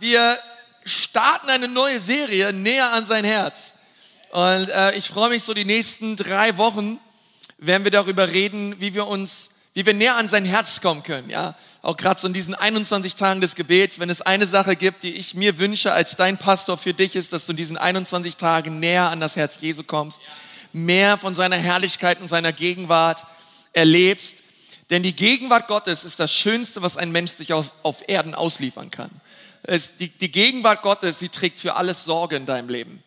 wir starten eine neue Serie näher an sein Herz. Und äh, ich freue mich so die nächsten drei Wochen, werden wir darüber reden, wie wir uns, wie wir näher an sein Herz kommen können. Ja, auch gerade so in diesen 21 Tagen des Gebets, wenn es eine Sache gibt, die ich mir wünsche als dein Pastor für dich ist, dass du in diesen 21 Tagen näher an das Herz Jesu kommst, mehr von seiner Herrlichkeit und seiner Gegenwart erlebst. Denn die Gegenwart Gottes ist das Schönste, was ein Mensch sich auf, auf Erden ausliefern kann. Es, die, die Gegenwart Gottes, sie trägt für alles Sorge in deinem Leben.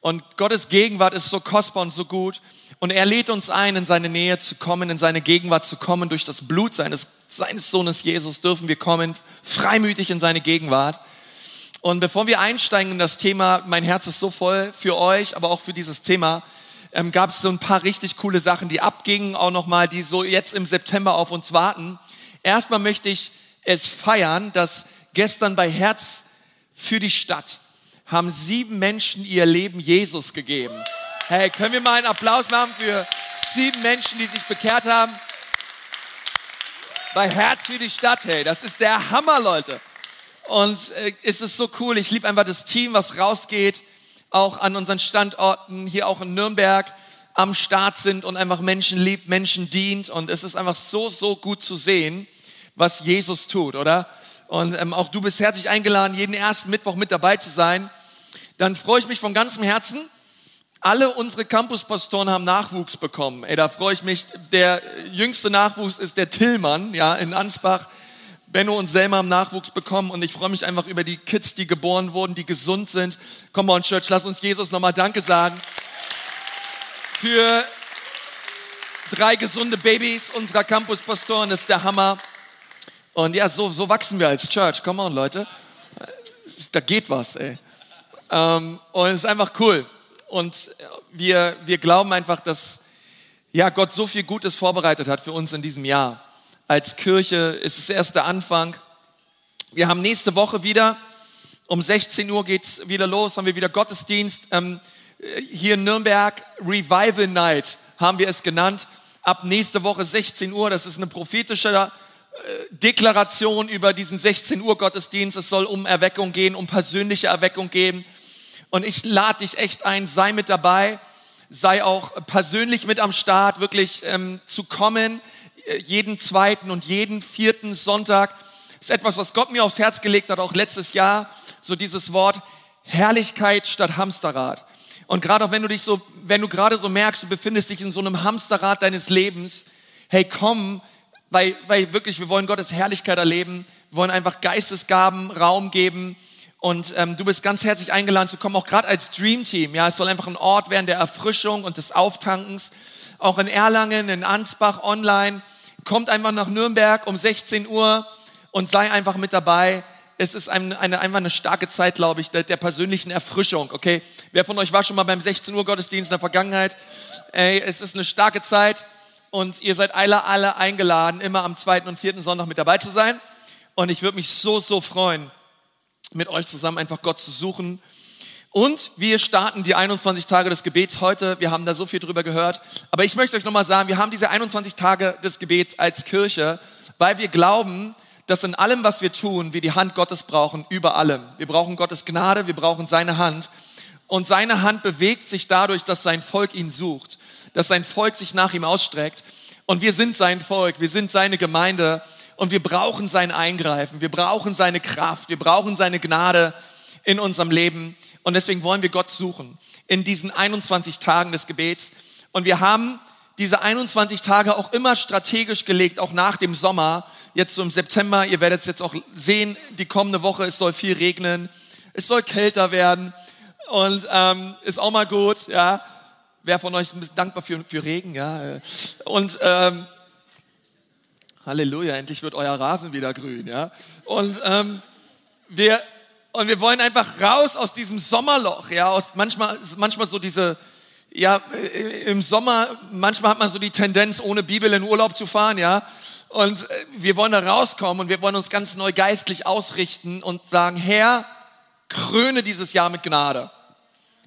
Und Gottes Gegenwart ist so kostbar und so gut. Und er lädt uns ein, in seine Nähe zu kommen, in seine Gegenwart zu kommen. Durch das Blut seines, seines Sohnes Jesus dürfen wir kommen, freimütig in seine Gegenwart. Und bevor wir einsteigen in das Thema, mein Herz ist so voll für euch, aber auch für dieses Thema, ähm, gab es so ein paar richtig coole Sachen, die abgingen, auch nochmal, die so jetzt im September auf uns warten. Erstmal möchte ich es feiern, dass Gestern bei Herz für die Stadt haben sieben Menschen ihr Leben Jesus gegeben. Hey, können wir mal einen Applaus machen für sieben Menschen, die sich bekehrt haben? Bei Herz für die Stadt, hey, das ist der Hammer, Leute. Und äh, es ist so cool. Ich liebe einfach das Team, was rausgeht, auch an unseren Standorten, hier auch in Nürnberg am Start sind und einfach Menschen liebt, Menschen dient. Und es ist einfach so, so gut zu sehen, was Jesus tut, oder? Und ähm, auch du bist herzlich eingeladen, jeden ersten Mittwoch mit dabei zu sein. Dann freue ich mich von ganzem Herzen. Alle unsere Campuspastoren haben Nachwuchs bekommen. Ey, da freue ich mich. Der jüngste Nachwuchs ist der Tillmann, ja, in Ansbach. Benno und Selma haben Nachwuchs bekommen und ich freue mich einfach über die Kids, die geboren wurden, die gesund sind. Come on, Church, lass uns Jesus nochmal Danke sagen für drei gesunde Babys unserer Campuspastoren. Das ist der Hammer. Und ja, so, so wachsen wir als Church. Come on, Leute. Da geht was, ey. Ähm, und es ist einfach cool. Und wir, wir glauben einfach, dass ja, Gott so viel Gutes vorbereitet hat für uns in diesem Jahr. Als Kirche ist es erst der Anfang. Wir haben nächste Woche wieder, um 16 Uhr geht's wieder los, haben wir wieder Gottesdienst. Ähm, hier in Nürnberg, Revival Night haben wir es genannt. Ab nächste Woche 16 Uhr, das ist eine prophetische Deklaration über diesen 16 Uhr Gottesdienst. Es soll um Erweckung gehen, um persönliche Erweckung gehen. Und ich lade dich echt ein, sei mit dabei, sei auch persönlich mit am Start, wirklich ähm, zu kommen, äh, jeden zweiten und jeden vierten Sonntag. Ist etwas, was Gott mir aufs Herz gelegt hat, auch letztes Jahr, so dieses Wort Herrlichkeit statt Hamsterrad. Und gerade auch wenn du dich so, wenn du gerade so merkst, du befindest dich in so einem Hamsterrad deines Lebens, hey, komm, weil, weil wirklich, wir wollen Gottes Herrlichkeit erleben. Wir wollen einfach Geistesgaben Raum geben. Und ähm, du bist ganz herzlich eingeladen zu kommen, auch gerade als Dream Team. Ja, es soll einfach ein Ort werden der Erfrischung und des Auftankens. Auch in Erlangen, in Ansbach, online. Kommt einfach nach Nürnberg um 16 Uhr und sei einfach mit dabei. Es ist eine, eine, einfach eine starke Zeit, glaube ich, der, der, persönlichen Erfrischung. Okay, wer von euch war schon mal beim 16 Uhr Gottesdienst in der Vergangenheit? Ey, es ist eine starke Zeit und ihr seid alle, alle eingeladen, immer am zweiten und vierten Sonntag mit dabei zu sein. Und ich würde mich so, so freuen, mit euch zusammen einfach Gott zu suchen. Und wir starten die 21 Tage des Gebets heute. Wir haben da so viel drüber gehört. Aber ich möchte euch nochmal sagen, wir haben diese 21 Tage des Gebets als Kirche, weil wir glauben, dass in allem, was wir tun, wir die Hand Gottes brauchen, über allem. Wir brauchen Gottes Gnade, wir brauchen seine Hand. Und seine Hand bewegt sich dadurch, dass sein Volk ihn sucht dass sein Volk sich nach ihm ausstreckt. Und wir sind sein Volk, wir sind seine Gemeinde und wir brauchen sein Eingreifen, wir brauchen seine Kraft, wir brauchen seine Gnade in unserem Leben. Und deswegen wollen wir Gott suchen in diesen 21 Tagen des Gebets. Und wir haben diese 21 Tage auch immer strategisch gelegt, auch nach dem Sommer, jetzt so im September. Ihr werdet es jetzt auch sehen, die kommende Woche, es soll viel regnen, es soll kälter werden und ähm, ist auch mal gut, ja. Wer von euch ist dankbar für, für Regen? Ja. Und ähm, Halleluja, endlich wird euer Rasen wieder grün. Ja. Und ähm, wir und wir wollen einfach raus aus diesem Sommerloch. Ja, aus manchmal manchmal so diese ja im Sommer manchmal hat man so die Tendenz ohne Bibel in Urlaub zu fahren. Ja. Und äh, wir wollen da rauskommen und wir wollen uns ganz neu geistlich ausrichten und sagen, Herr, kröne dieses Jahr mit Gnade.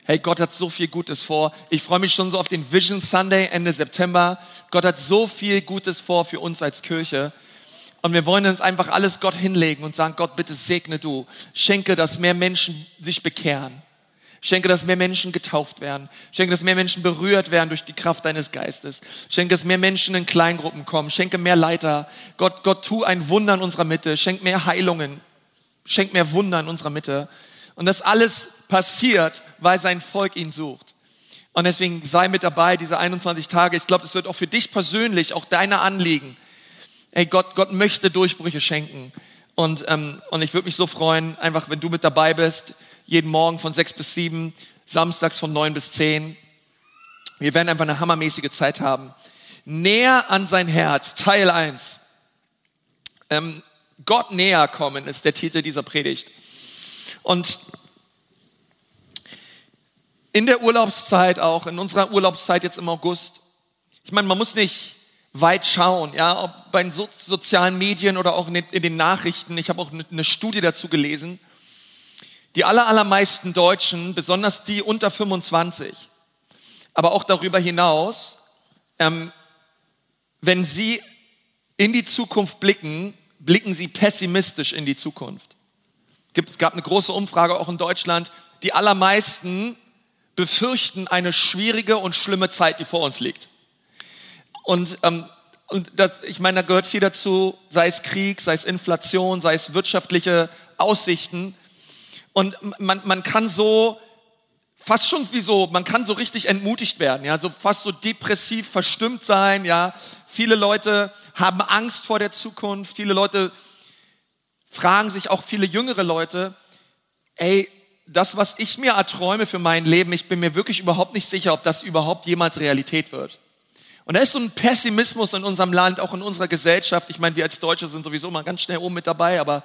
Hey, Gott hat so viel Gutes vor. Ich freue mich schon so auf den Vision Sunday Ende September. Gott hat so viel Gutes vor für uns als Kirche. Und wir wollen uns einfach alles Gott hinlegen und sagen, Gott, bitte segne du. Schenke, dass mehr Menschen sich bekehren. Schenke, dass mehr Menschen getauft werden. Schenke, dass mehr Menschen berührt werden durch die Kraft deines Geistes. Schenke, dass mehr Menschen in Kleingruppen kommen. Schenke mehr Leiter. Gott, Gott, tu ein Wunder in unserer Mitte. Schenk mehr Heilungen. Schenk mehr Wunder in unserer Mitte. Und das alles passiert, weil sein Volk ihn sucht. Und deswegen sei mit dabei, diese 21 Tage. Ich glaube, das wird auch für dich persönlich, auch deine Anliegen, Ey, Gott, Gott möchte Durchbrüche schenken. Und, ähm, und ich würde mich so freuen, einfach wenn du mit dabei bist, jeden Morgen von sechs bis sieben, samstags von neun bis zehn. Wir werden einfach eine hammermäßige Zeit haben. Näher an sein Herz, Teil eins. Ähm, Gott näher kommen ist der Titel dieser Predigt. Und in der Urlaubszeit auch, in unserer Urlaubszeit jetzt im August, ich meine, man muss nicht weit schauen, ja, ob bei den so sozialen Medien oder auch in den, in den Nachrichten. Ich habe auch eine, eine Studie dazu gelesen. Die aller, allermeisten Deutschen, besonders die unter 25, aber auch darüber hinaus, ähm, wenn sie in die Zukunft blicken, blicken sie pessimistisch in die Zukunft. Es gab eine große Umfrage auch in Deutschland. Die allermeisten befürchten eine schwierige und schlimme Zeit, die vor uns liegt. Und, ähm, und das, ich meine, da gehört viel dazu, sei es Krieg, sei es Inflation, sei es wirtschaftliche Aussichten. Und man, man kann so fast schon wie so, man kann so richtig entmutigt werden, ja, so fast so depressiv verstimmt sein, ja. Viele Leute haben Angst vor der Zukunft, viele Leute fragen sich auch viele jüngere Leute, ey, das, was ich mir erträume für mein Leben, ich bin mir wirklich überhaupt nicht sicher, ob das überhaupt jemals Realität wird. Und da ist so ein Pessimismus in unserem Land, auch in unserer Gesellschaft. Ich meine, wir als Deutsche sind sowieso mal ganz schnell oben mit dabei, aber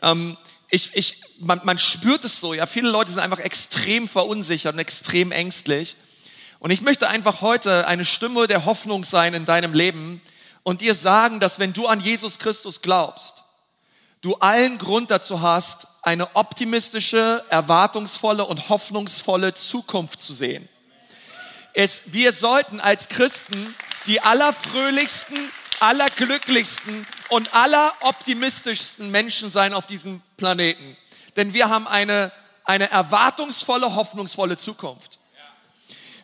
ähm, ich, ich, man, man spürt es so. Ja, viele Leute sind einfach extrem verunsichert und extrem ängstlich. Und ich möchte einfach heute eine Stimme der Hoffnung sein in deinem Leben und dir sagen, dass wenn du an Jesus Christus glaubst, du allen Grund dazu hast, eine optimistische, erwartungsvolle und hoffnungsvolle Zukunft zu sehen ist, wir sollten als Christen die allerfröhlichsten, allerglücklichsten und alleroptimistischsten Menschen sein auf diesem Planeten. Denn wir haben eine, eine erwartungsvolle, hoffnungsvolle Zukunft.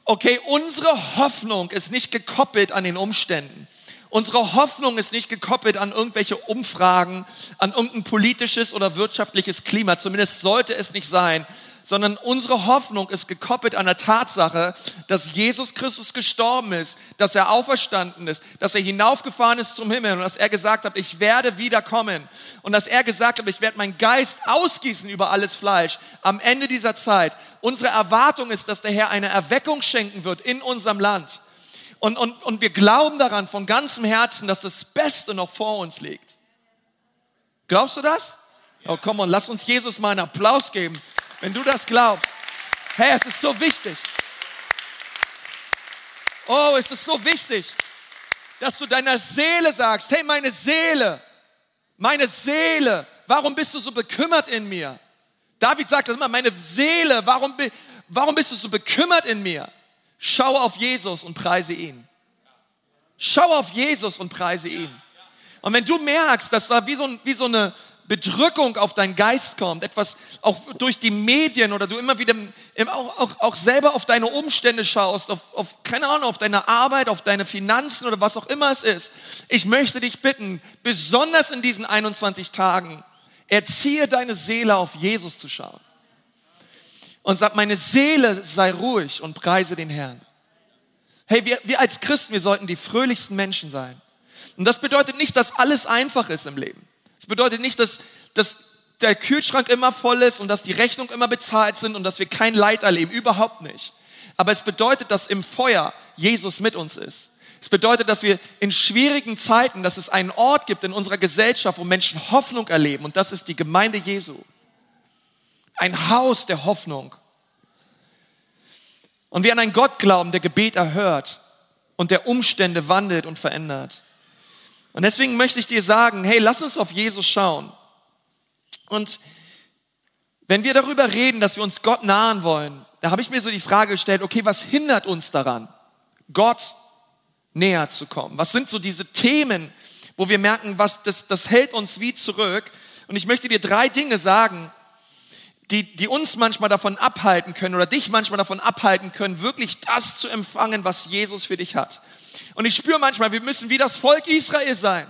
Okay, unsere Hoffnung ist nicht gekoppelt an den Umständen. Unsere Hoffnung ist nicht gekoppelt an irgendwelche Umfragen, an irgendein politisches oder wirtschaftliches Klima. Zumindest sollte es nicht sein, sondern unsere Hoffnung ist gekoppelt an der Tatsache, dass Jesus Christus gestorben ist, dass er auferstanden ist, dass er hinaufgefahren ist zum Himmel und dass er gesagt hat, ich werde wiederkommen und dass er gesagt hat, ich werde meinen Geist ausgießen über alles Fleisch am Ende dieser Zeit. Unsere Erwartung ist, dass der Herr eine Erweckung schenken wird in unserem Land. Und, und, und wir glauben daran von ganzem Herzen, dass das Beste noch vor uns liegt. Glaubst du das? Oh, komm und lass uns Jesus mal einen Applaus geben. Wenn du das glaubst, hey, es ist so wichtig. Oh, es ist so wichtig, dass du deiner Seele sagst, hey, meine Seele, meine Seele, warum bist du so bekümmert in mir? David sagt das immer, meine Seele, warum, warum bist du so bekümmert in mir? Schau auf Jesus und preise ihn. Schau auf Jesus und preise ihn. Und wenn du merkst, dass da wie so, wie so eine, Bedrückung auf deinen Geist kommt, etwas auch durch die Medien oder du immer wieder auch, auch, auch selber auf deine Umstände schaust, auf, auf, keine Ahnung, auf deine Arbeit, auf deine Finanzen oder was auch immer es ist. Ich möchte dich bitten, besonders in diesen 21 Tagen, erziehe deine Seele auf Jesus zu schauen. Und sag, meine Seele sei ruhig und preise den Herrn. Hey, wir, wir als Christen, wir sollten die fröhlichsten Menschen sein. Und das bedeutet nicht, dass alles einfach ist im Leben bedeutet nicht, dass, dass der Kühlschrank immer voll ist und dass die Rechnungen immer bezahlt sind und dass wir kein Leid erleben. Überhaupt nicht. Aber es bedeutet, dass im Feuer Jesus mit uns ist. Es bedeutet, dass wir in schwierigen Zeiten, dass es einen Ort gibt in unserer Gesellschaft, wo Menschen Hoffnung erleben. Und das ist die Gemeinde Jesu. Ein Haus der Hoffnung. Und wir an einen Gott glauben, der Gebet erhört und der Umstände wandelt und verändert. Und deswegen möchte ich dir sagen, hey, lass uns auf Jesus schauen. Und wenn wir darüber reden, dass wir uns Gott nahen wollen, da habe ich mir so die Frage gestellt, okay, was hindert uns daran, Gott näher zu kommen? Was sind so diese Themen, wo wir merken, was das, das hält uns wie zurück. Und ich möchte dir drei Dinge sagen, die, die uns manchmal davon abhalten können oder dich manchmal davon abhalten können, wirklich das zu empfangen, was Jesus für dich hat. Und ich spüre manchmal, wir müssen wie das Volk Israel sein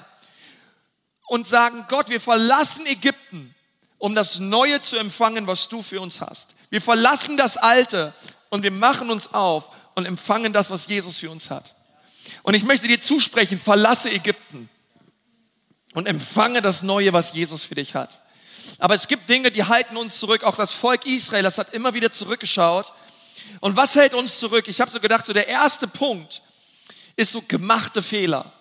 und sagen, Gott, wir verlassen Ägypten, um das Neue zu empfangen, was du für uns hast. Wir verlassen das Alte und wir machen uns auf und empfangen das, was Jesus für uns hat. Und ich möchte dir zusprechen, verlasse Ägypten und empfange das Neue, was Jesus für dich hat. Aber es gibt Dinge, die halten uns zurück. Auch das Volk Israel, das hat immer wieder zurückgeschaut. Und was hält uns zurück? Ich habe so gedacht, so der erste Punkt ist so gemachte Fehler.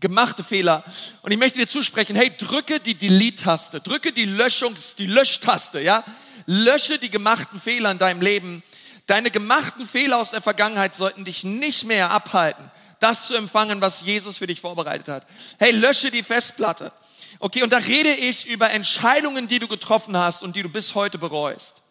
Gemachte Fehler. Und ich möchte dir zusprechen, hey, drücke die Delete-Taste, drücke die Löschungs-, die Löschtaste, ja? Lösche die gemachten Fehler in deinem Leben. Deine gemachten Fehler aus der Vergangenheit sollten dich nicht mehr abhalten, das zu empfangen, was Jesus für dich vorbereitet hat. Hey, lösche die Festplatte. Okay, und da rede ich über Entscheidungen, die du getroffen hast und die du bis heute bereust.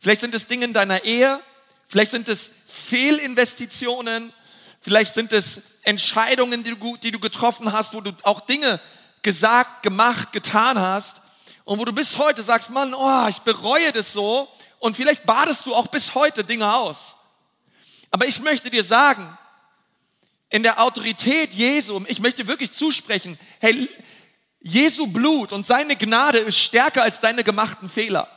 Vielleicht sind es Dinge in deiner Ehe, vielleicht sind es Fehlinvestitionen, vielleicht sind es Entscheidungen, die du, die du getroffen hast, wo du auch Dinge gesagt, gemacht, getan hast und wo du bis heute sagst, Mann, oh, ich bereue das so und vielleicht badest du auch bis heute Dinge aus. Aber ich möchte dir sagen, in der Autorität Jesu, ich möchte wirklich zusprechen, hey, Jesu Blut und seine Gnade ist stärker als deine gemachten Fehler.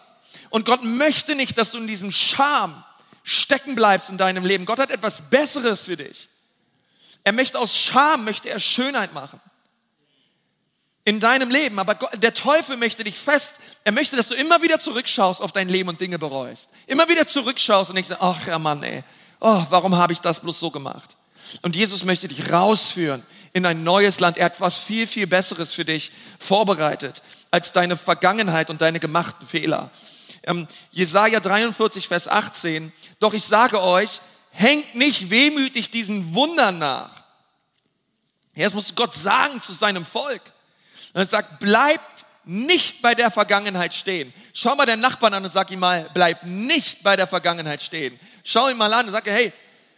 Und Gott möchte nicht, dass du in diesem Scham stecken bleibst in deinem Leben. Gott hat etwas Besseres für dich. Er möchte aus Scham, möchte er Schönheit machen. In deinem Leben. Aber Gott, der Teufel möchte dich fest, er möchte, dass du immer wieder zurückschaust auf dein Leben und Dinge bereust. Immer wieder zurückschaust und denkst, ach ja Mann, ey, oh, warum habe ich das bloß so gemacht? Und Jesus möchte dich rausführen in ein neues Land. Er hat was viel, viel Besseres für dich vorbereitet als deine Vergangenheit und deine gemachten Fehler. Ähm, Jesaja 43, Vers 18. Doch ich sage euch, hängt nicht wehmütig diesen Wundern nach. Ja, das muss Gott sagen zu seinem Volk. Und er sagt, bleibt nicht bei der Vergangenheit stehen. Schau mal den Nachbarn an und sag ihm mal, bleib nicht bei der Vergangenheit stehen. Schau ihn mal an und sag, hey,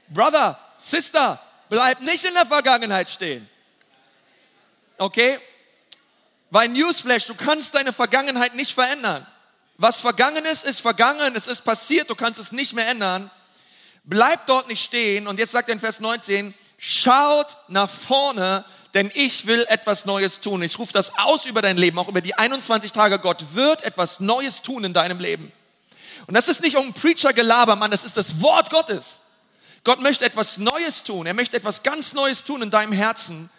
Brother, Sister, bleib nicht in der Vergangenheit stehen. Okay? Weil Newsflash, du kannst deine Vergangenheit nicht verändern. Was vergangen ist, ist vergangen, es ist passiert, du kannst es nicht mehr ändern. Bleib dort nicht stehen. Und jetzt sagt er in Vers 19, schaut nach vorne, denn ich will etwas Neues tun. Ich rufe das aus über dein Leben, auch über die 21 Tage. Gott wird etwas Neues tun in deinem Leben. Und das ist nicht um Preacher-Gelaber, Mann, das ist das Wort Gottes. Gott möchte etwas Neues tun. Er möchte etwas ganz Neues tun in deinem Herzen.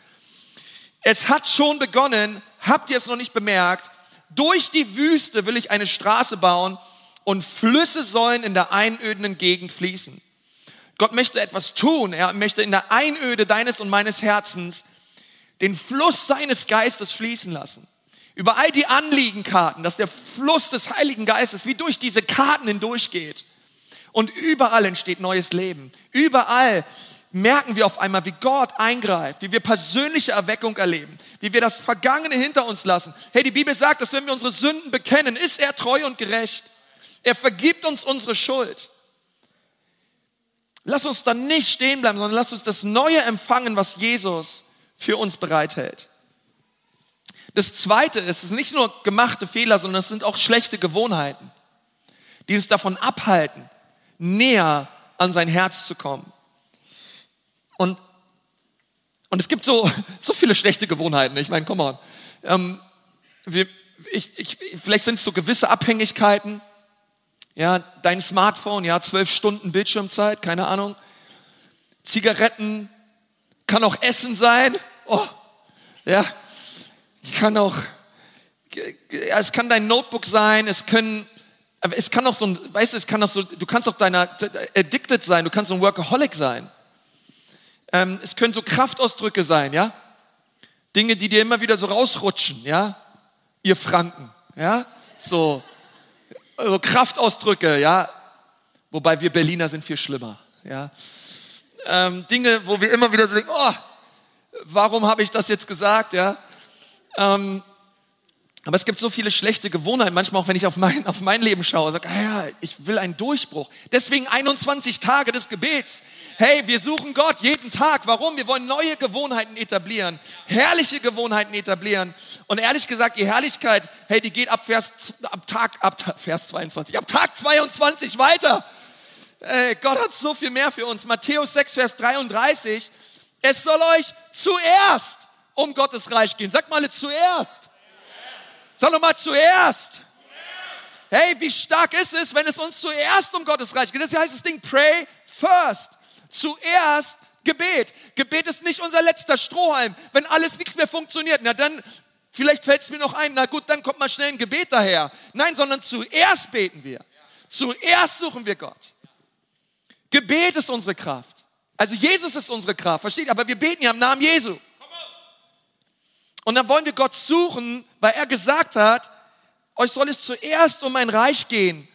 Es hat schon begonnen. Habt ihr es noch nicht bemerkt? Durch die Wüste will ich eine Straße bauen und Flüsse sollen in der einöden Gegend fließen. Gott möchte etwas tun. Er möchte in der Einöde deines und meines Herzens den Fluss seines Geistes fließen lassen. Über all die Anliegenkarten, dass der Fluss des Heiligen Geistes wie durch diese Karten hindurchgeht. Und überall entsteht neues Leben. Überall merken wir auf einmal, wie Gott eingreift, wie wir persönliche Erweckung erleben, wie wir das Vergangene hinter uns lassen. Hey, die Bibel sagt, dass wenn wir unsere Sünden bekennen, ist er treu und gerecht. Er vergibt uns unsere Schuld. Lass uns dann nicht stehen bleiben, sondern lass uns das Neue empfangen, was Jesus für uns bereithält. Das Zweite ist, es sind nicht nur gemachte Fehler, sondern es sind auch schlechte Gewohnheiten, die uns davon abhalten, näher an sein Herz zu kommen. Und, und es gibt so, so viele schlechte Gewohnheiten. Ich meine, komm mal. Ähm, wir, ich, ich, vielleicht sind es so gewisse Abhängigkeiten. Ja, dein Smartphone, ja, zwölf Stunden Bildschirmzeit, keine Ahnung. Zigaretten, kann auch Essen sein. Oh, ja, kann auch, ja, es kann dein Notebook sein, es können es kann auch so ein, weißt du, es kann auch so, du kannst auch deiner addicted sein, du kannst so ein Workaholic sein. Ähm, es können so Kraftausdrücke sein, ja? Dinge, die dir immer wieder so rausrutschen, ja? Ihr Franken, ja? So, so Kraftausdrücke, ja? Wobei wir Berliner sind viel schlimmer, ja? Ähm, Dinge, wo wir immer wieder so denken, oh, warum habe ich das jetzt gesagt, ja? Ähm, Aber es gibt so viele schlechte Gewohnheiten, manchmal auch wenn ich auf mein, auf mein Leben schaue, sage, ah ja, ich will einen Durchbruch. Deswegen 21 Tage des Gebets. Hey, wir suchen Gott jeden Tag. Warum? Wir wollen neue Gewohnheiten etablieren, herrliche Gewohnheiten etablieren. Und ehrlich gesagt, die Herrlichkeit, hey, die geht ab Vers, ab Tag, ab Vers 22, ab Tag 22 weiter. Hey, Gott hat so viel mehr für uns. Matthäus 6, Vers 33. Es soll euch zuerst um Gottes Reich gehen. Sag mal zuerst. Sag doch mal zuerst. Hey, wie stark ist es, wenn es uns zuerst um Gottes Reich geht? Das heißt das Ding, pray first. Zuerst Gebet. Gebet ist nicht unser letzter Strohhalm. Wenn alles nichts mehr funktioniert, na dann, vielleicht fällt es mir noch ein, na gut, dann kommt mal schnell ein Gebet daher. Nein, sondern zuerst beten wir. Zuerst suchen wir Gott. Gebet ist unsere Kraft. Also Jesus ist unsere Kraft, versteht? Aber wir beten ja im Namen Jesu. Und dann wollen wir Gott suchen, weil er gesagt hat, euch soll es zuerst um mein Reich gehen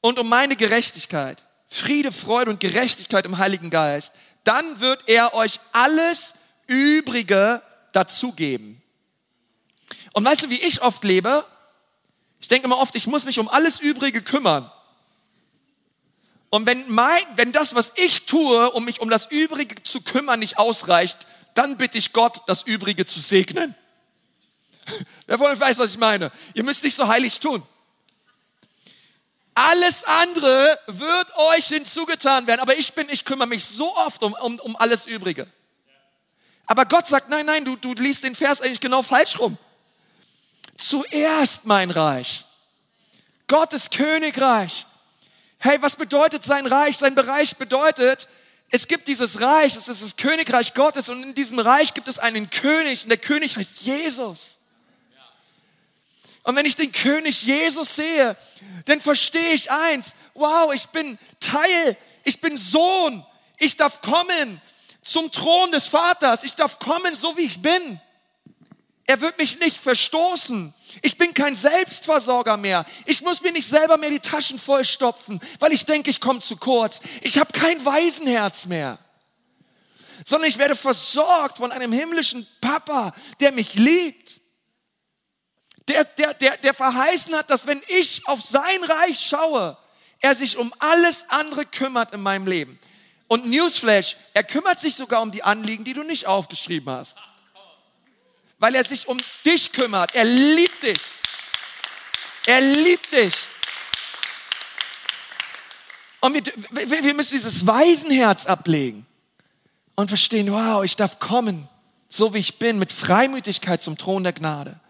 und um meine Gerechtigkeit. Friede, Freude und Gerechtigkeit im Heiligen Geist. Dann wird er euch alles Übrige dazugeben. Und weißt du, wie ich oft lebe? Ich denke immer oft, ich muss mich um alles Übrige kümmern. Und wenn, mein, wenn das, was ich tue, um mich um das Übrige zu kümmern, nicht ausreicht, dann bitte ich Gott, das Übrige zu segnen. Wer von euch weiß, was ich meine? Ihr müsst nicht so heilig tun. Alles andere wird euch hinzugetan werden. Aber ich bin, ich kümmere mich so oft um, um, um alles Übrige. Aber Gott sagt, nein, nein, du, du liest den Vers eigentlich genau falsch rum. Zuerst mein Reich. Gottes Königreich. Hey, was bedeutet sein Reich? Sein Bereich bedeutet, es gibt dieses Reich, es ist das Königreich Gottes und in diesem Reich gibt es einen König und der König heißt Jesus. Und wenn ich den König Jesus sehe, dann verstehe ich eins, wow, ich bin Teil, ich bin Sohn, ich darf kommen zum Thron des Vaters, ich darf kommen, so wie ich bin. Er wird mich nicht verstoßen. Ich bin kein Selbstversorger mehr. Ich muss mir nicht selber mehr die Taschen vollstopfen, weil ich denke, ich komme zu kurz. Ich habe kein Waisenherz mehr. Sondern ich werde versorgt von einem himmlischen Papa, der mich liebt. Der, der, der, der verheißen hat, dass wenn ich auf sein Reich schaue, er sich um alles andere kümmert in meinem Leben. Und Newsflash, er kümmert sich sogar um die Anliegen, die du nicht aufgeschrieben hast weil er sich um dich kümmert. Er liebt dich. Er liebt dich. Und wir, wir müssen dieses Waisenherz ablegen und verstehen, wow, ich darf kommen, so wie ich bin, mit Freimütigkeit zum Thron der Gnade.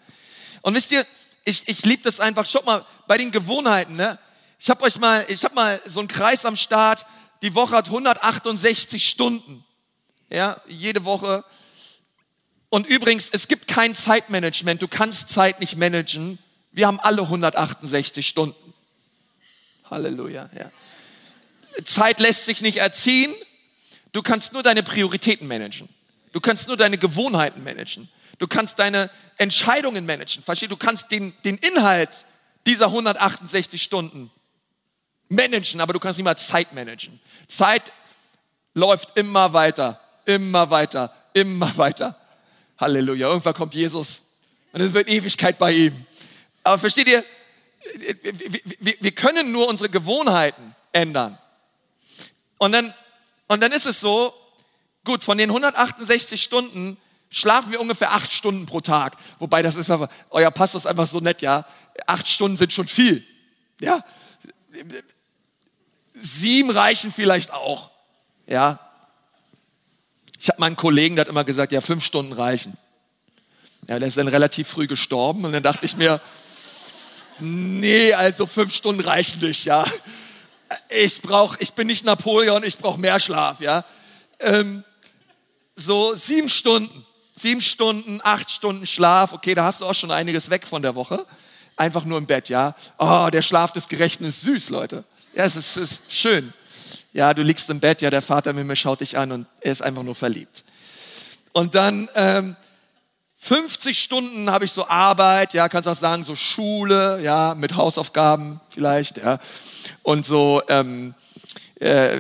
Und wisst ihr, ich, ich liebe das einfach, schaut mal, bei den Gewohnheiten, ne? Ich habe euch mal, ich habe mal so einen Kreis am Start, die Woche hat 168 Stunden. Ja, jede Woche und übrigens, es gibt kein Zeitmanagement. Du kannst Zeit nicht managen. Wir haben alle 168 Stunden. Halleluja. Ja. Zeit lässt sich nicht erziehen. Du kannst nur deine Prioritäten managen. Du kannst nur deine Gewohnheiten managen. Du kannst deine Entscheidungen managen. Verstehst du? Kannst den, den Inhalt dieser 168 Stunden managen, aber du kannst niemals Zeit managen. Zeit läuft immer weiter, immer weiter, immer weiter. Halleluja. Irgendwann kommt Jesus und es wird Ewigkeit bei ihm. Aber versteht ihr, wir können nur unsere Gewohnheiten ändern. Und dann, und dann ist es so, gut, von den 168 Stunden schlafen wir ungefähr acht Stunden pro Tag. Wobei das ist aber, euer Pastor ist einfach so nett, ja. Acht Stunden sind schon viel. Ja. Sieben reichen vielleicht auch. Ja. Ich habe meinen Kollegen, der hat immer gesagt, ja, fünf Stunden reichen. Ja, der ist dann relativ früh gestorben und dann dachte ich mir, nee, also fünf Stunden reichen nicht, ja. Ich brauche, ich bin nicht Napoleon, ich brauche mehr Schlaf, ja. Ähm, so sieben Stunden, sieben Stunden, acht Stunden Schlaf, okay, da hast du auch schon einiges weg von der Woche. Einfach nur im Bett, ja. Oh, der Schlaf des Gerechten ist süß, Leute. Ja, es ist, es ist schön. Ja, du liegst im Bett, ja, der Vater mit mir schaut dich an und er ist einfach nur verliebt. Und dann ähm, 50 Stunden habe ich so Arbeit, ja, kannst auch sagen, so Schule, ja, mit Hausaufgaben vielleicht, ja. Und so ähm, äh,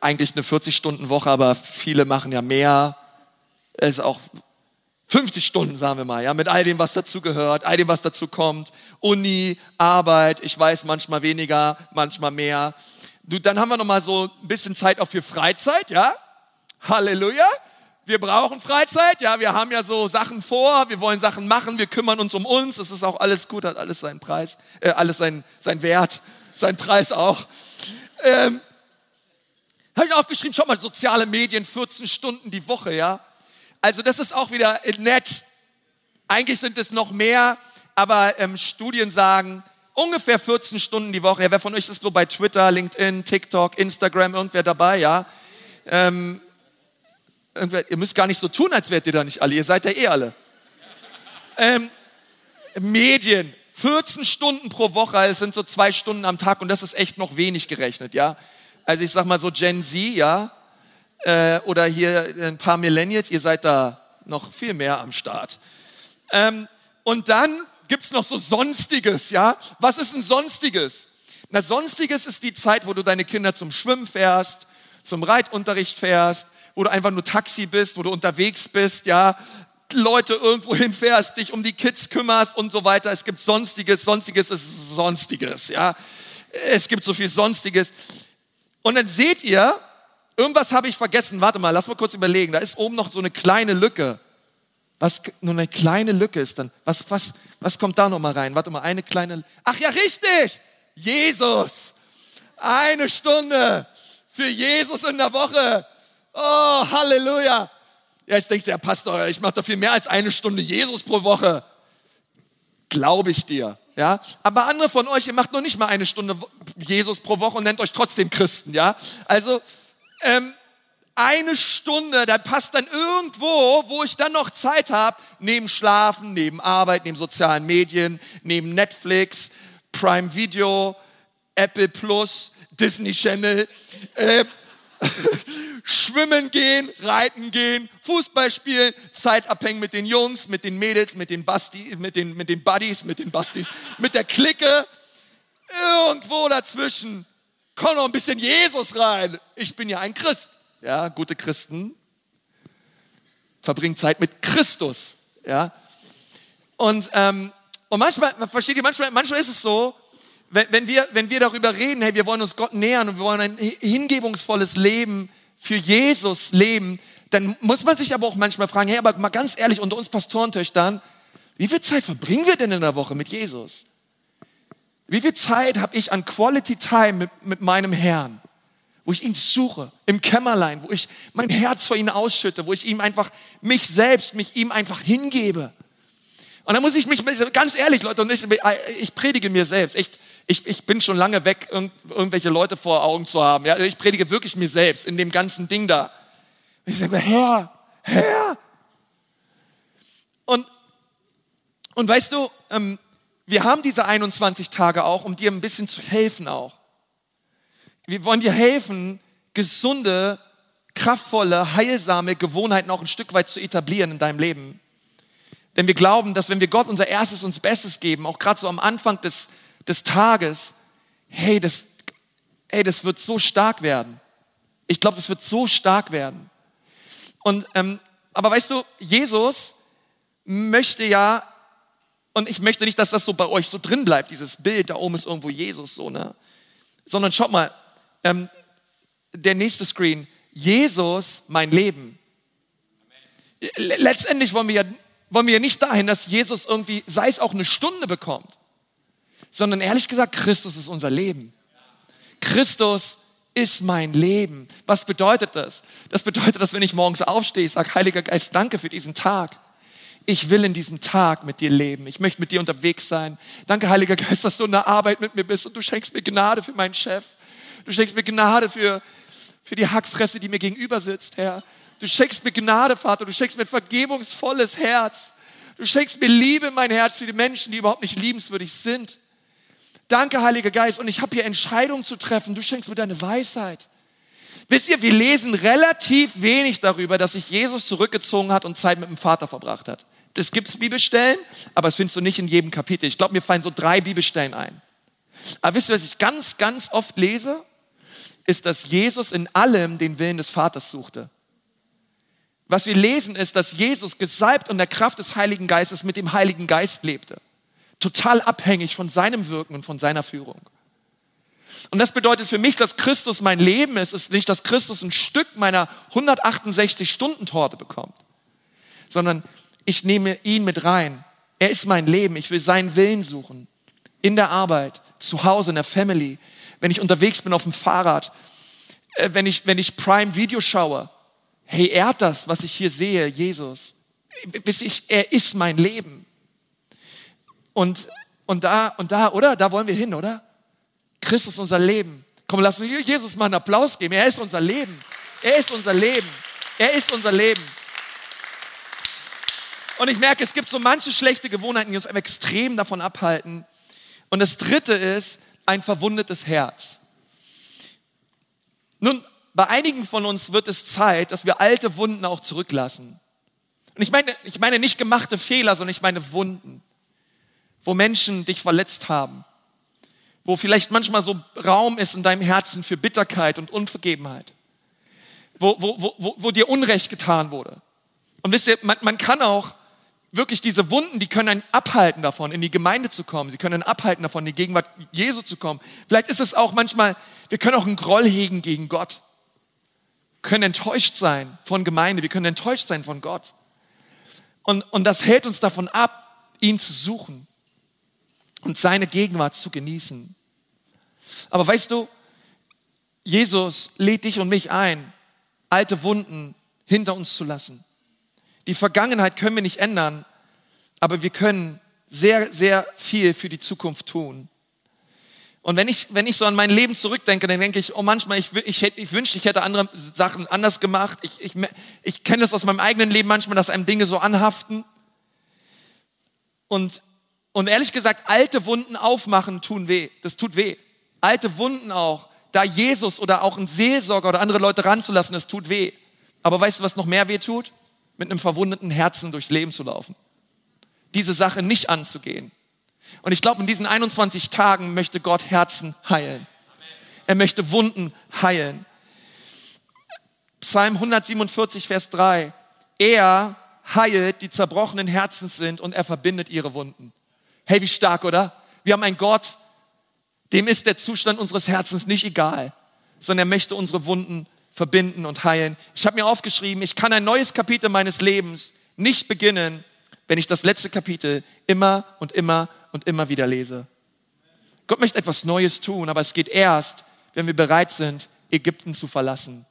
eigentlich eine 40-Stunden-Woche, aber viele machen ja mehr. Es ist auch 50 Stunden, sagen wir mal, ja, mit all dem, was dazu gehört, all dem, was dazu kommt. Uni, Arbeit, ich weiß, manchmal weniger, manchmal mehr. Du, dann haben wir noch mal so ein bisschen Zeit auch für Freizeit, ja? Halleluja. Wir brauchen Freizeit, ja, wir haben ja so Sachen vor, wir wollen Sachen machen, wir kümmern uns um uns, es ist auch alles gut, hat alles seinen Preis, äh, alles seinen, seinen Wert, seinen Preis auch. Ähm, habe ich aufgeschrieben, schau mal, soziale Medien, 14 Stunden die Woche, ja. Also das ist auch wieder nett. Eigentlich sind es noch mehr, aber ähm, Studien sagen, ungefähr 14 Stunden die Woche. Ja, wer von euch ist so bei Twitter, LinkedIn, TikTok, Instagram, irgendwer dabei, ja? Ähm, irgendwer, ihr müsst gar nicht so tun, als wärt ihr da nicht alle. Ihr seid ja eh alle. Ähm, Medien, 14 Stunden pro Woche, es sind so zwei Stunden am Tag und das ist echt noch wenig gerechnet, ja? Also ich sag mal so Gen Z, ja? äh, oder hier ein paar Millennials, ihr seid da noch viel mehr am Start. Ähm, und dann gibt's noch so Sonstiges, ja? Was ist ein Sonstiges? Na, Sonstiges ist die Zeit, wo du deine Kinder zum Schwimmen fährst, zum Reitunterricht fährst, wo du einfach nur Taxi bist, wo du unterwegs bist, ja? Leute irgendwo hinfährst, dich um die Kids kümmerst und so weiter. Es gibt Sonstiges, Sonstiges ist Sonstiges, ja? Es gibt so viel Sonstiges. Und dann seht ihr, Irgendwas habe ich vergessen. Warte mal, lass mal kurz überlegen. Da ist oben noch so eine kleine Lücke. Was nur eine kleine Lücke ist dann? Was, was, was kommt da noch mal rein? Warte mal, eine kleine. Ach ja, richtig! Jesus! Eine Stunde für Jesus in der Woche. Oh, Halleluja! Ja, jetzt denkst du, ja, Pastor, ich mache doch viel mehr als eine Stunde Jesus pro Woche. Glaube ich dir. Ja, aber andere von euch, ihr macht noch nicht mal eine Stunde Jesus pro Woche und nennt euch trotzdem Christen. Ja, also ähm, eine Stunde, da passt dann irgendwo, wo ich dann noch Zeit habe, neben Schlafen, neben Arbeit, neben sozialen Medien, neben Netflix, Prime Video, Apple Plus, Disney Channel, äh, schwimmen gehen, reiten gehen, Fußball spielen, Zeit abhängen mit den Jungs, mit den Mädels, mit den Basti, mit den, mit den Buddies, mit den Bastis, mit der Clique, irgendwo dazwischen komm noch ein bisschen Jesus rein. Ich bin ja ein Christ. Ja, gute Christen verbringen Zeit mit Christus. Ja. Und, ähm, und manchmal, versteht ihr, manchmal, manchmal ist es so, wenn, wenn, wir, wenn wir darüber reden, hey, wir wollen uns Gott nähern und wir wollen ein hingebungsvolles Leben für Jesus leben, dann muss man sich aber auch manchmal fragen, hey, aber mal ganz ehrlich, unter uns Pastorentöchtern, wie viel Zeit verbringen wir denn in der Woche mit Jesus? Wie viel Zeit habe ich an Quality Time mit, mit meinem Herrn? Wo ich ihn suche, im Kämmerlein, wo ich mein Herz vor ihn ausschütte, wo ich ihm einfach mich selbst, mich ihm einfach hingebe. Und dann muss ich mich, ganz ehrlich, Leute, und ich, ich predige mir selbst. Echt, ich, ich bin schon lange weg, irgend, irgendwelche Leute vor Augen zu haben. Ja, ich predige wirklich mir selbst in dem ganzen Ding da. Ich sage, Herr, Herr. Und, und weißt du, ähm, wir haben diese 21 Tage auch, um dir ein bisschen zu helfen auch. Wir wollen dir helfen, gesunde, kraftvolle, heilsame Gewohnheiten auch ein Stück weit zu etablieren in deinem Leben. Denn wir glauben, dass wenn wir Gott unser Erstes, uns Bestes geben, auch gerade so am Anfang des, des Tages, hey, das, hey, das wird so stark werden. Ich glaube, das wird so stark werden. Und, ähm, aber weißt du, Jesus möchte ja und ich möchte nicht, dass das so bei euch so drin bleibt, dieses Bild, da oben ist irgendwo Jesus so, ne? Sondern schaut mal, ähm, der nächste Screen, Jesus, mein Leben. Letztendlich wollen wir, wollen wir ja nicht dahin, dass Jesus irgendwie, sei es auch eine Stunde bekommt, sondern ehrlich gesagt, Christus ist unser Leben. Christus ist mein Leben. Was bedeutet das? Das bedeutet, dass wenn ich morgens aufstehe, ich sage, Heiliger Geist, danke für diesen Tag ich will in diesem Tag mit dir leben. Ich möchte mit dir unterwegs sein. Danke, Heiliger Geist, dass du in der Arbeit mit mir bist und du schenkst mir Gnade für meinen Chef. Du schenkst mir Gnade für, für die Hackfresse, die mir gegenüber sitzt, Herr. Du schenkst mir Gnade, Vater. Du schenkst mir ein vergebungsvolles Herz. Du schenkst mir Liebe in mein Herz für die Menschen, die überhaupt nicht liebenswürdig sind. Danke, Heiliger Geist. Und ich habe hier Entscheidungen zu treffen. Du schenkst mir deine Weisheit. Wisst ihr, wir lesen relativ wenig darüber, dass sich Jesus zurückgezogen hat und Zeit mit dem Vater verbracht hat. Das gibt Bibelstellen, aber das findest du nicht in jedem Kapitel. Ich glaube, mir fallen so drei Bibelstellen ein. Aber wisst ihr, was ich ganz, ganz oft lese? Ist, dass Jesus in allem den Willen des Vaters suchte. was wir lesen, ist, dass Jesus gesalbt und der Kraft des Heiligen Geistes mit dem Heiligen Geist lebte. Total abhängig von seinem Wirken und von seiner Führung. Und das bedeutet für mich, dass Christus mein Leben ist, ist nicht, dass Christus ein Stück meiner 168-Stunden-Torte bekommt, sondern ich nehme ihn mit rein. Er ist mein Leben. Ich will seinen Willen suchen. In der Arbeit, zu Hause, in der Family, wenn ich unterwegs bin auf dem Fahrrad, äh, wenn ich, wenn ich Prime Video schaue. Hey, er hat das, was ich hier sehe, Jesus. Bis ich, er ist mein Leben. Und, und da, und da, oder? Da wollen wir hin, oder? Christus unser Leben. Komm, lass uns Jesus mal einen Applaus geben. Er ist unser Leben. Er ist unser Leben. Er ist unser Leben. Und ich merke, es gibt so manche schlechte Gewohnheiten, die uns extrem davon abhalten. Und das dritte ist ein verwundetes Herz. Nun, bei einigen von uns wird es Zeit, dass wir alte Wunden auch zurücklassen. Und ich meine, ich meine nicht gemachte Fehler, sondern ich meine Wunden, wo Menschen dich verletzt haben, wo vielleicht manchmal so Raum ist in deinem Herzen für Bitterkeit und Unvergebenheit, wo, wo, wo, wo dir Unrecht getan wurde. Und wisst ihr, man, man kann auch wirklich diese Wunden, die können einen abhalten davon, in die Gemeinde zu kommen. Sie können einen abhalten davon, in die Gegenwart Jesu zu kommen. Vielleicht ist es auch manchmal, wir können auch einen Groll hegen gegen Gott. Wir können enttäuscht sein von Gemeinde. Wir können enttäuscht sein von Gott. Und, und das hält uns davon ab, ihn zu suchen und seine Gegenwart zu genießen. Aber weißt du, Jesus lädt dich und mich ein, alte Wunden hinter uns zu lassen. Die Vergangenheit können wir nicht ändern, aber wir können sehr, sehr viel für die Zukunft tun. Und wenn ich, wenn ich so an mein Leben zurückdenke, dann denke ich, oh manchmal, ich, ich, ich wünschte, ich hätte andere Sachen anders gemacht. Ich, ich, ich kenne das aus meinem eigenen Leben manchmal, dass einem Dinge so anhaften. Und, und ehrlich gesagt, alte Wunden aufmachen tun weh. Das tut weh. Alte Wunden auch, da Jesus oder auch ein Seelsorger oder andere Leute ranzulassen, das tut weh. Aber weißt du, was noch mehr weh tut? Mit einem verwundeten Herzen durchs Leben zu laufen. Diese Sache nicht anzugehen. Und ich glaube, in diesen 21 Tagen möchte Gott Herzen heilen. Er möchte Wunden heilen. Psalm 147, Vers 3. Er heilt, die zerbrochenen Herzen sind und er verbindet ihre Wunden. Hey, wie stark, oder? Wir haben einen Gott, dem ist der Zustand unseres Herzens nicht egal, sondern er möchte unsere Wunden verbinden und heilen. Ich habe mir aufgeschrieben, ich kann ein neues Kapitel meines Lebens nicht beginnen, wenn ich das letzte Kapitel immer und immer und immer wieder lese. Gott möchte etwas Neues tun, aber es geht erst, wenn wir bereit sind, Ägypten zu verlassen.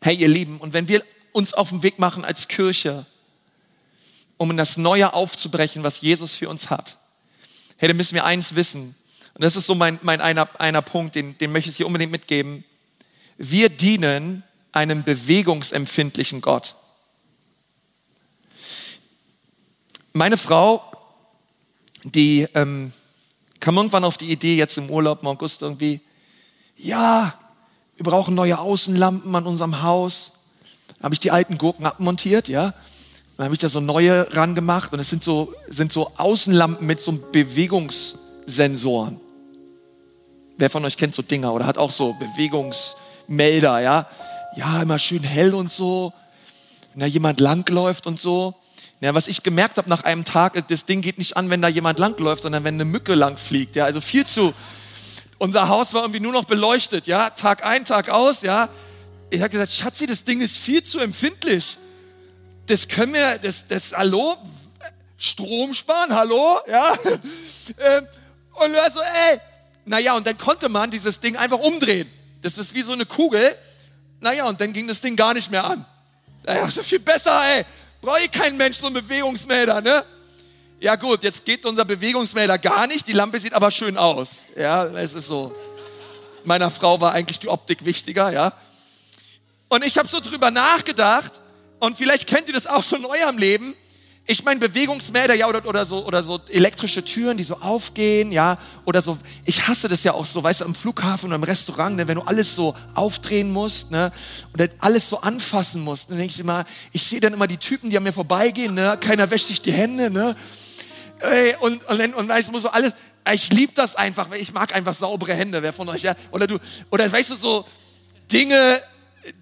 Hey, ihr Lieben, und wenn wir uns auf den Weg machen als Kirche, um in das Neue aufzubrechen, was Jesus für uns hat, hey, dann müssen wir eins wissen. Und das ist so mein, mein einer, einer Punkt, den, den möchte ich dir unbedingt mitgeben. Wir dienen einem bewegungsempfindlichen Gott. Meine Frau, die ähm, kam irgendwann auf die Idee, jetzt im Urlaub im August irgendwie, ja, wir brauchen neue Außenlampen an unserem Haus. Da habe ich die alten Gurken abmontiert, ja. Dann habe ich da so neue ran gemacht und es sind so, sind so Außenlampen mit so Bewegungssensoren. Wer von euch kennt so Dinger oder hat auch so Bewegungssensoren? Melder, ja. Ja, immer schön hell und so. Wenn da jemand langläuft und so. Ja, was ich gemerkt habe nach einem Tag, das Ding geht nicht an, wenn da jemand langläuft, sondern wenn eine Mücke langfliegt. Ja, also viel zu. Unser Haus war irgendwie nur noch beleuchtet, ja, Tag ein, Tag aus, ja. Ich habe gesagt, Schatzi, das Ding ist viel zu empfindlich. Das können wir, das, das, hallo, Strom sparen, hallo, ja. Ähm, und er so, ey, naja, und dann konnte man dieses Ding einfach umdrehen. Das ist wie so eine Kugel. Naja, und dann ging das Ding gar nicht mehr an. Naja, so viel besser, ey. Brauche ich kein Mensch so einen Bewegungsmelder, ne? Ja gut, jetzt geht unser Bewegungsmelder gar nicht. Die Lampe sieht aber schön aus. Ja, es ist so. Meiner Frau war eigentlich die Optik wichtiger, ja. Und ich habe so drüber nachgedacht und vielleicht kennt ihr das auch schon in eurem Leben ich meine Bewegungsmelder, ja, oder, oder, so, oder so elektrische Türen, die so aufgehen, ja, oder so, ich hasse das ja auch so, weißt du, am Flughafen oder im Restaurant, ne, wenn du alles so aufdrehen musst, ne, und alles so anfassen musst, dann denke ich immer, ich sehe dann immer die Typen, die an mir vorbeigehen, ne, keiner wäscht sich die Hände, ne, Ey, und, und, und, und ich muss so alles, ich liebe das einfach, weil ich mag einfach saubere Hände, wer von euch, ja, oder du, oder weißt du, so Dinge,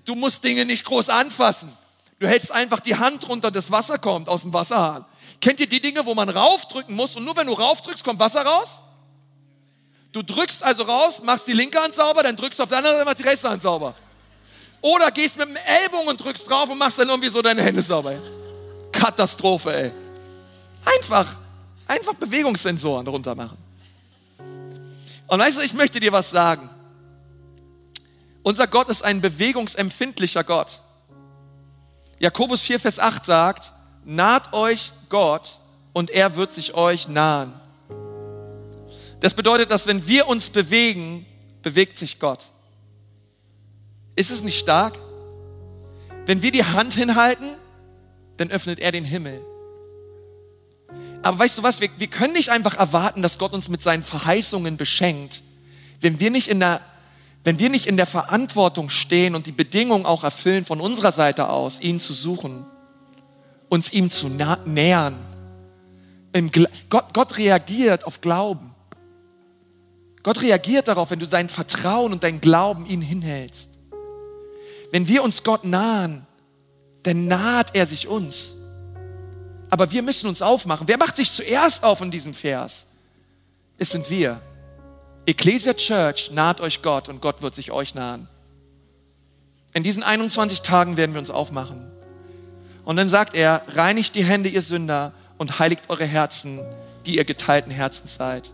du musst Dinge nicht groß anfassen. Du hältst einfach die Hand runter, das Wasser kommt aus dem Wasserhahn. Kennt ihr die Dinge, wo man raufdrücken muss und nur wenn du raufdrückst, kommt Wasser raus? Du drückst also raus, machst die linke Hand sauber, dann drückst du auf der anderen Seite, machst die rechte Hand sauber. Oder gehst mit dem Ellbogen und drückst drauf und machst dann irgendwie so deine Hände sauber. Katastrophe, ey. Einfach, einfach Bewegungssensoren runter machen. Und weißt du, ich möchte dir was sagen. Unser Gott ist ein bewegungsempfindlicher Gott. Jakobus 4, Vers 8 sagt, naht euch Gott und er wird sich euch nahen. Das bedeutet, dass wenn wir uns bewegen, bewegt sich Gott. Ist es nicht stark? Wenn wir die Hand hinhalten, dann öffnet er den Himmel. Aber weißt du was, wir, wir können nicht einfach erwarten, dass Gott uns mit seinen Verheißungen beschenkt, wenn wir nicht in der, wenn wir nicht in der Verantwortung stehen und die Bedingungen auch erfüllen von unserer Seite aus, ihn zu suchen, uns ihm zu nähern. Gott, Gott reagiert auf Glauben. Gott reagiert darauf, wenn du dein Vertrauen und dein Glauben ihn hinhältst. Wenn wir uns Gott nahen, dann naht er sich uns. Aber wir müssen uns aufmachen. Wer macht sich zuerst auf in diesem Vers? Es sind wir. Ecclesia Church naht euch Gott und Gott wird sich euch nahen. In diesen 21 Tagen werden wir uns aufmachen. Und dann sagt er, reinigt die Hände, ihr Sünder, und heiligt eure Herzen, die ihr geteilten Herzens seid.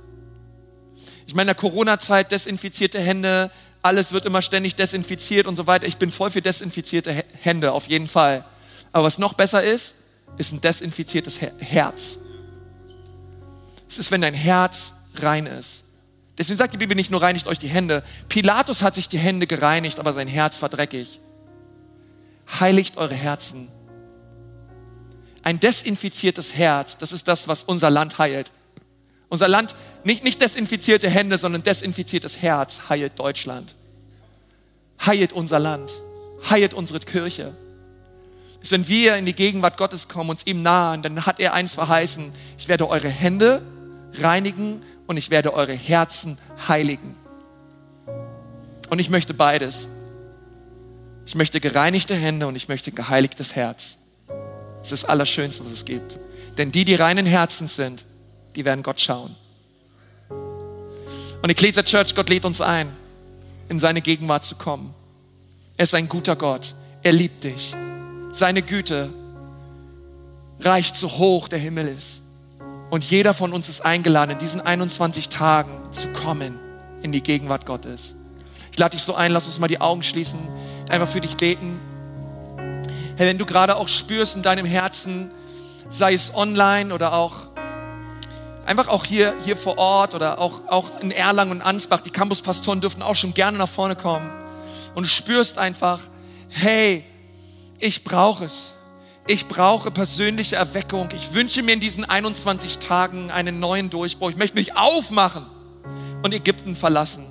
Ich meine, in der Corona-Zeit desinfizierte Hände, alles wird immer ständig desinfiziert und so weiter. Ich bin voll für desinfizierte Hände, auf jeden Fall. Aber was noch besser ist, ist ein desinfiziertes Herz. Es ist, wenn dein Herz rein ist. Deswegen sagt die Bibel nicht nur reinigt euch die Hände. Pilatus hat sich die Hände gereinigt, aber sein Herz war dreckig. Heiligt eure Herzen. Ein desinfiziertes Herz, das ist das, was unser Land heilt. Unser Land, nicht, nicht desinfizierte Hände, sondern desinfiziertes Herz heilt Deutschland. Heilt unser Land. Heilt unsere Kirche. Ist, wenn wir in die Gegenwart Gottes kommen, uns ihm nahen, dann hat er eins verheißen. Ich werde eure Hände reinigen und ich werde eure Herzen heiligen. Und ich möchte beides. Ich möchte gereinigte Hände und ich möchte geheiligtes Herz. Das ist das Allerschönste, was es gibt. Denn die, die reinen Herzens sind, die werden Gott schauen. Und Ecclesia Church, Gott lädt uns ein, in seine Gegenwart zu kommen. Er ist ein guter Gott. Er liebt dich. Seine Güte reicht so hoch der Himmel ist. Und jeder von uns ist eingeladen, in diesen 21 Tagen zu kommen in die Gegenwart Gottes. Ich lade dich so ein, lass uns mal die Augen schließen, einfach für dich beten. Herr, wenn du gerade auch spürst in deinem Herzen, sei es online oder auch Einfach auch hier, hier vor Ort oder auch, auch in Erlangen und Ansbach, die Campuspastoren dürfen auch schon gerne nach vorne kommen. Und du spürst einfach, hey, ich brauche es. Ich brauche persönliche Erweckung. Ich wünsche mir in diesen 21 Tagen einen neuen Durchbruch. Ich möchte mich aufmachen und Ägypten verlassen.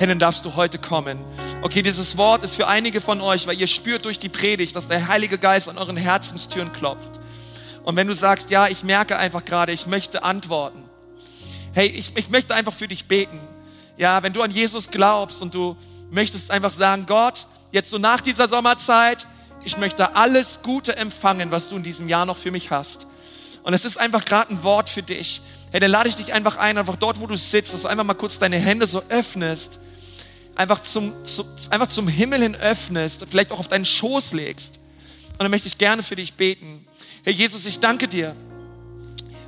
Dann darfst du heute kommen. Okay, dieses Wort ist für einige von euch, weil ihr spürt durch die Predigt, dass der Heilige Geist an euren Herzenstüren klopft. Und wenn du sagst, ja, ich merke einfach gerade, ich möchte antworten. Hey, ich, ich möchte einfach für dich beten. Ja, wenn du an Jesus glaubst und du möchtest einfach sagen, Gott, jetzt so nach dieser Sommerzeit, ich möchte alles Gute empfangen, was du in diesem Jahr noch für mich hast. Und es ist einfach gerade ein Wort für dich. Hey, dann lade ich dich einfach ein, einfach dort, wo du sitzt, dass du einfach mal kurz deine Hände so öffnest, einfach zum, zu, einfach zum Himmel hin öffnest, vielleicht auch auf deinen Schoß legst. Und dann möchte ich gerne für dich beten. Herr Jesus, ich danke dir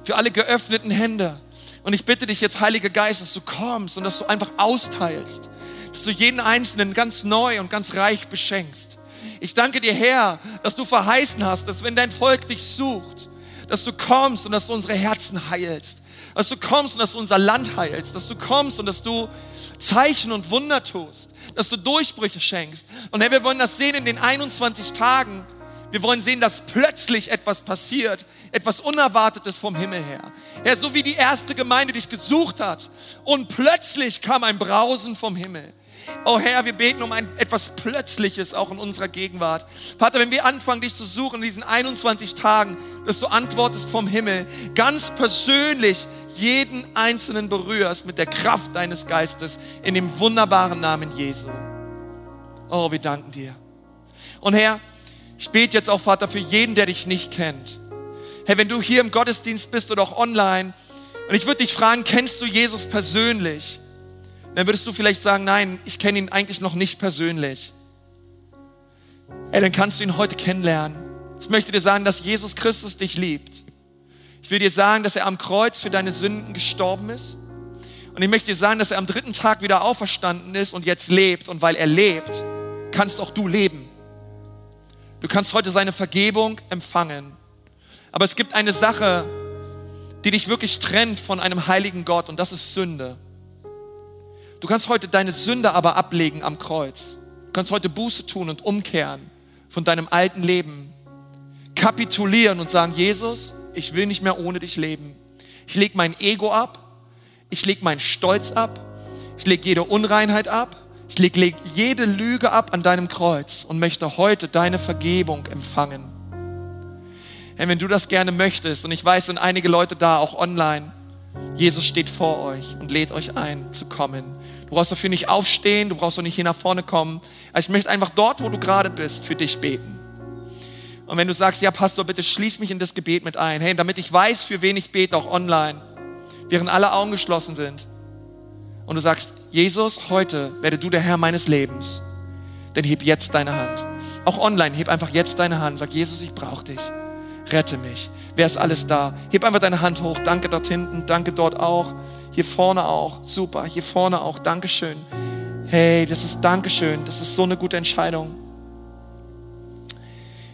für alle geöffneten Hände. Und ich bitte dich jetzt, Heiliger Geist, dass du kommst und dass du einfach austeilst, dass du jeden Einzelnen ganz neu und ganz reich beschenkst. Ich danke dir, Herr, dass du verheißen hast, dass wenn dein Volk dich sucht, dass du kommst und dass du unsere Herzen heilst, dass du kommst und dass du unser Land heilst, dass du kommst und dass du Zeichen und Wunder tust, dass du Durchbrüche schenkst. Und Herr, wir wollen das sehen in den 21 Tagen, wir wollen sehen, dass plötzlich etwas passiert, etwas Unerwartetes vom Himmel her. Herr, so wie die erste Gemeinde dich gesucht hat und plötzlich kam ein Brausen vom Himmel. Oh Herr, wir beten um ein etwas Plötzliches auch in unserer Gegenwart. Vater, wenn wir anfangen, dich zu suchen in diesen 21 Tagen, dass du antwortest vom Himmel, ganz persönlich jeden Einzelnen berührst mit der Kraft deines Geistes in dem wunderbaren Namen Jesu. Oh, wir danken dir. Und Herr, Ich bete jetzt auch, Vater, für jeden, der dich nicht kennt. Hey, wenn du hier im Gottesdienst bist oder auch online, und ich würde dich fragen, kennst du Jesus persönlich? Dann würdest du vielleicht sagen, nein, ich kenne ihn eigentlich noch nicht persönlich. Hey, dann kannst du ihn heute kennenlernen. Ich möchte dir sagen, dass Jesus Christus dich liebt. Ich will dir sagen, dass er am Kreuz für deine Sünden gestorben ist. Und ich möchte dir sagen, dass er am dritten Tag wieder auferstanden ist und jetzt lebt. Und weil er lebt, kannst auch du leben. Du kannst heute seine Vergebung empfangen. Aber es gibt eine Sache, die dich wirklich trennt von einem heiligen Gott und das ist Sünde. Du kannst heute deine Sünde aber ablegen am Kreuz. Du kannst heute Buße tun und umkehren von deinem alten Leben. Kapitulieren und sagen, Jesus, ich will nicht mehr ohne dich leben. Ich lege mein Ego ab. Ich lege meinen Stolz ab. Ich lege jede Unreinheit ab. Ich lege jede Lüge ab an deinem Kreuz und möchte heute deine Vergebung empfangen. Hey, wenn du das gerne möchtest, und ich weiß, sind einige Leute da, auch online, Jesus steht vor euch und lädt euch ein, zu kommen. Du brauchst dafür nicht aufstehen, du brauchst auch nicht hier nach vorne kommen. Aber ich möchte einfach dort, wo du gerade bist, für dich beten. Und wenn du sagst, ja, Pastor, bitte schließ mich in das Gebet mit ein. Hey, damit ich weiß, für wen ich bete, auch online, während alle Augen geschlossen sind. Und du sagst, Jesus, heute werde du der Herr meines Lebens. Dann heb jetzt deine Hand. Auch online, heb einfach jetzt deine Hand. Sag, Jesus, ich brauche dich rette mich. Wer ist alles da? Heb einfach deine Hand hoch. Danke dort hinten, danke dort auch. Hier vorne auch. Super, hier vorne auch. Dankeschön. Hey, das ist Dankeschön. Das ist so eine gute Entscheidung.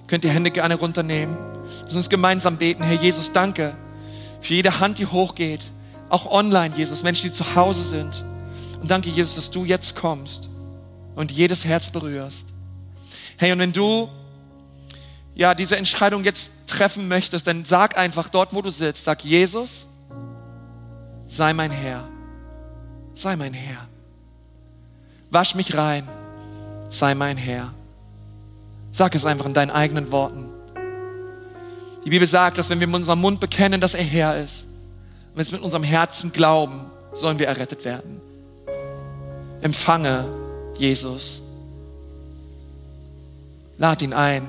Könnt ihr Hände gerne runternehmen. Lass uns gemeinsam beten. Herr Jesus, danke für jede Hand, die hochgeht. Auch online, Jesus, Menschen, die zu Hause sind. Und danke, Jesus, dass du jetzt kommst und jedes Herz berührst. Hey, und wenn du ja, diese Entscheidung jetzt treffen möchtest, dann sag einfach dort, wo du sitzt, sag Jesus, sei mein Herr, sei mein Herr. Wasch mich rein, sei mein Herr. Sag es einfach in deinen eigenen Worten. Die Bibel sagt, dass wenn wir mit unserem Mund bekennen, dass er Herr ist, und es mit unserem Herzen glauben, sollen wir errettet werden. Empfange Jesus. Lad ihn ein.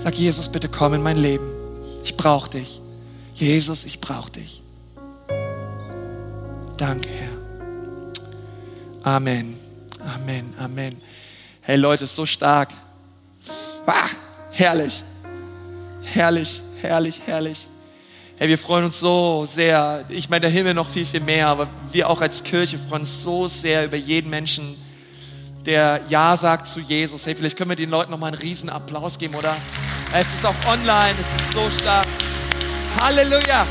Sag, Jesus, bitte komm in mein Leben. Ich brauche dich. Jesus, ich brauche dich. Danke, Herr. Amen. Amen. Amen. Hey Leute, so stark. Ah, herrlich. Herrlich, herrlich, herrlich. Hey, wir freuen uns so sehr. Ich meine, der Himmel noch viel, viel mehr, aber wir auch als Kirche freuen uns so sehr über jeden Menschen, der Ja sagt zu Jesus. Hey, vielleicht können wir den Leuten nochmal einen riesen Applaus geben, oder? Es ist auch online, es ist so stark. Halleluja!